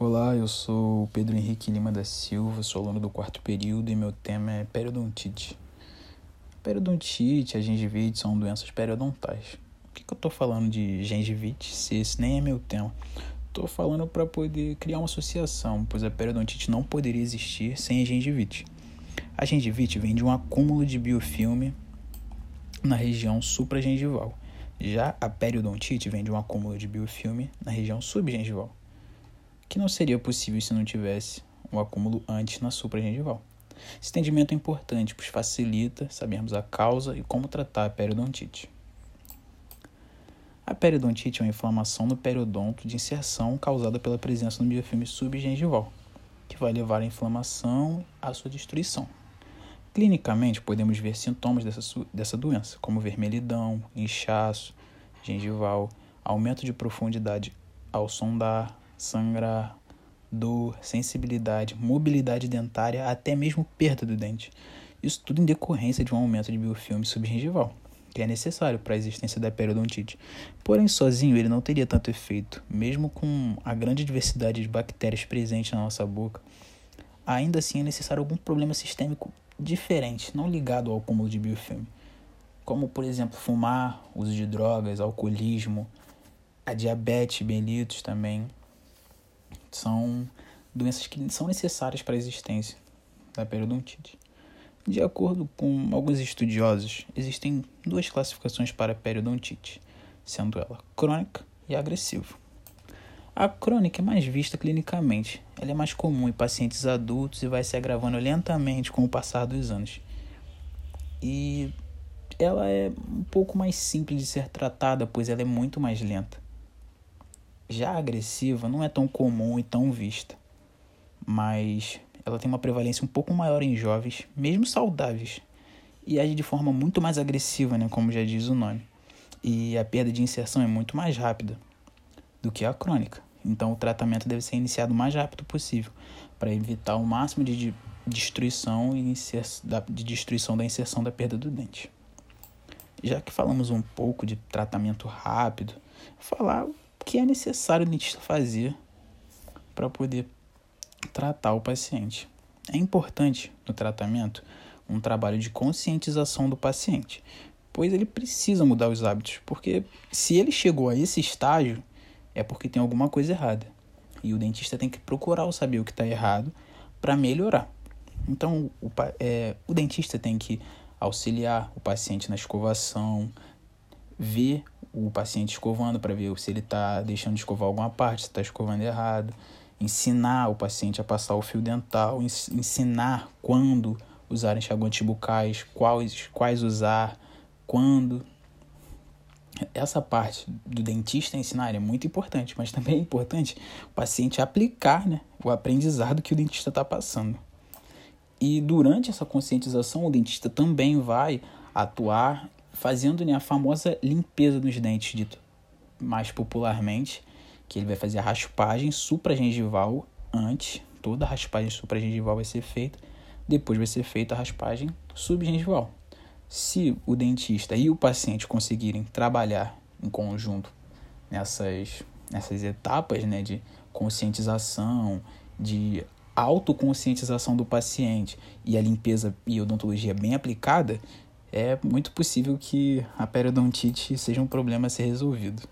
Olá, eu sou Pedro Henrique Lima da Silva, sou aluno do quarto período e meu tema é periodontite. Periodontite e a gengivite são doenças periodontais. Por que, que eu estou falando de gengivite se esse nem é meu tema? Estou falando para poder criar uma associação, pois a periodontite não poderia existir sem a gengivite. A gengivite vem de um acúmulo de biofilme na região supragengival. Já a periodontite vem de um acúmulo de biofilme na região subgengival não seria possível se não tivesse o acúmulo antes na supragengival. Esse entendimento é importante, pois facilita sabermos a causa e como tratar a periodontite. A periodontite é uma inflamação no periodonto de inserção causada pela presença no biofilme subgengival, que vai levar à inflamação à sua destruição. Clinicamente, podemos ver sintomas dessa, dessa doença, como vermelhidão, inchaço gengival, aumento de profundidade ao sondar, sangrar, dor, sensibilidade, mobilidade dentária, até mesmo perda do dente. Isso tudo em decorrência de um aumento de biofilme subgengival, que é necessário para a existência da periodontite. Porém, sozinho ele não teria tanto efeito, mesmo com a grande diversidade de bactérias presentes na nossa boca. Ainda assim é necessário algum problema sistêmico diferente, não ligado ao acúmulo de biofilme, como por exemplo fumar, uso de drogas, alcoolismo, a diabetes, mellitus também, são doenças que são necessárias para a existência da periodontite. De acordo com alguns estudiosos, existem duas classificações para a periodontite, sendo ela crônica e agressiva. A crônica é mais vista clinicamente. Ela é mais comum em pacientes adultos e vai se agravando lentamente com o passar dos anos. E ela é um pouco mais simples de ser tratada, pois ela é muito mais lenta. Já agressiva não é tão comum e tão vista, mas ela tem uma prevalência um pouco maior em jovens, mesmo saudáveis, e age de forma muito mais agressiva, né, como já diz o nome. E a perda de inserção é muito mais rápida do que a crônica. Então o tratamento deve ser iniciado o mais rápido possível para evitar o máximo de destruição e de destruição da inserção da perda do dente. Já que falamos um pouco de tratamento rápido, falar que é necessário o dentista fazer para poder tratar o paciente. É importante no tratamento um trabalho de conscientização do paciente, pois ele precisa mudar os hábitos, porque se ele chegou a esse estágio é porque tem alguma coisa errada. E o dentista tem que procurar saber o que está errado para melhorar. Então, o, é, o dentista tem que auxiliar o paciente na escovação, ver o paciente escovando para ver se ele está deixando de escovar alguma parte, se está escovando errado, ensinar o paciente a passar o fio dental, ensinar quando usar enxaguantes bucais, quais, quais usar, quando. Essa parte do dentista ensinar é muito importante, mas também é importante o paciente aplicar né, o aprendizado que o dentista está passando. E durante essa conscientização, o dentista também vai atuar fazendo né, a famosa limpeza dos dentes, dito mais popularmente, que ele vai fazer a raspagem supragengival antes, toda a raspagem supragengival vai ser feita, depois vai ser feita a raspagem subgengival. Se o dentista e o paciente conseguirem trabalhar em conjunto nessas, nessas etapas né, de conscientização, de autoconscientização do paciente e a limpeza e odontologia bem aplicada, é muito possível que a periodontite seja um problema a ser resolvido.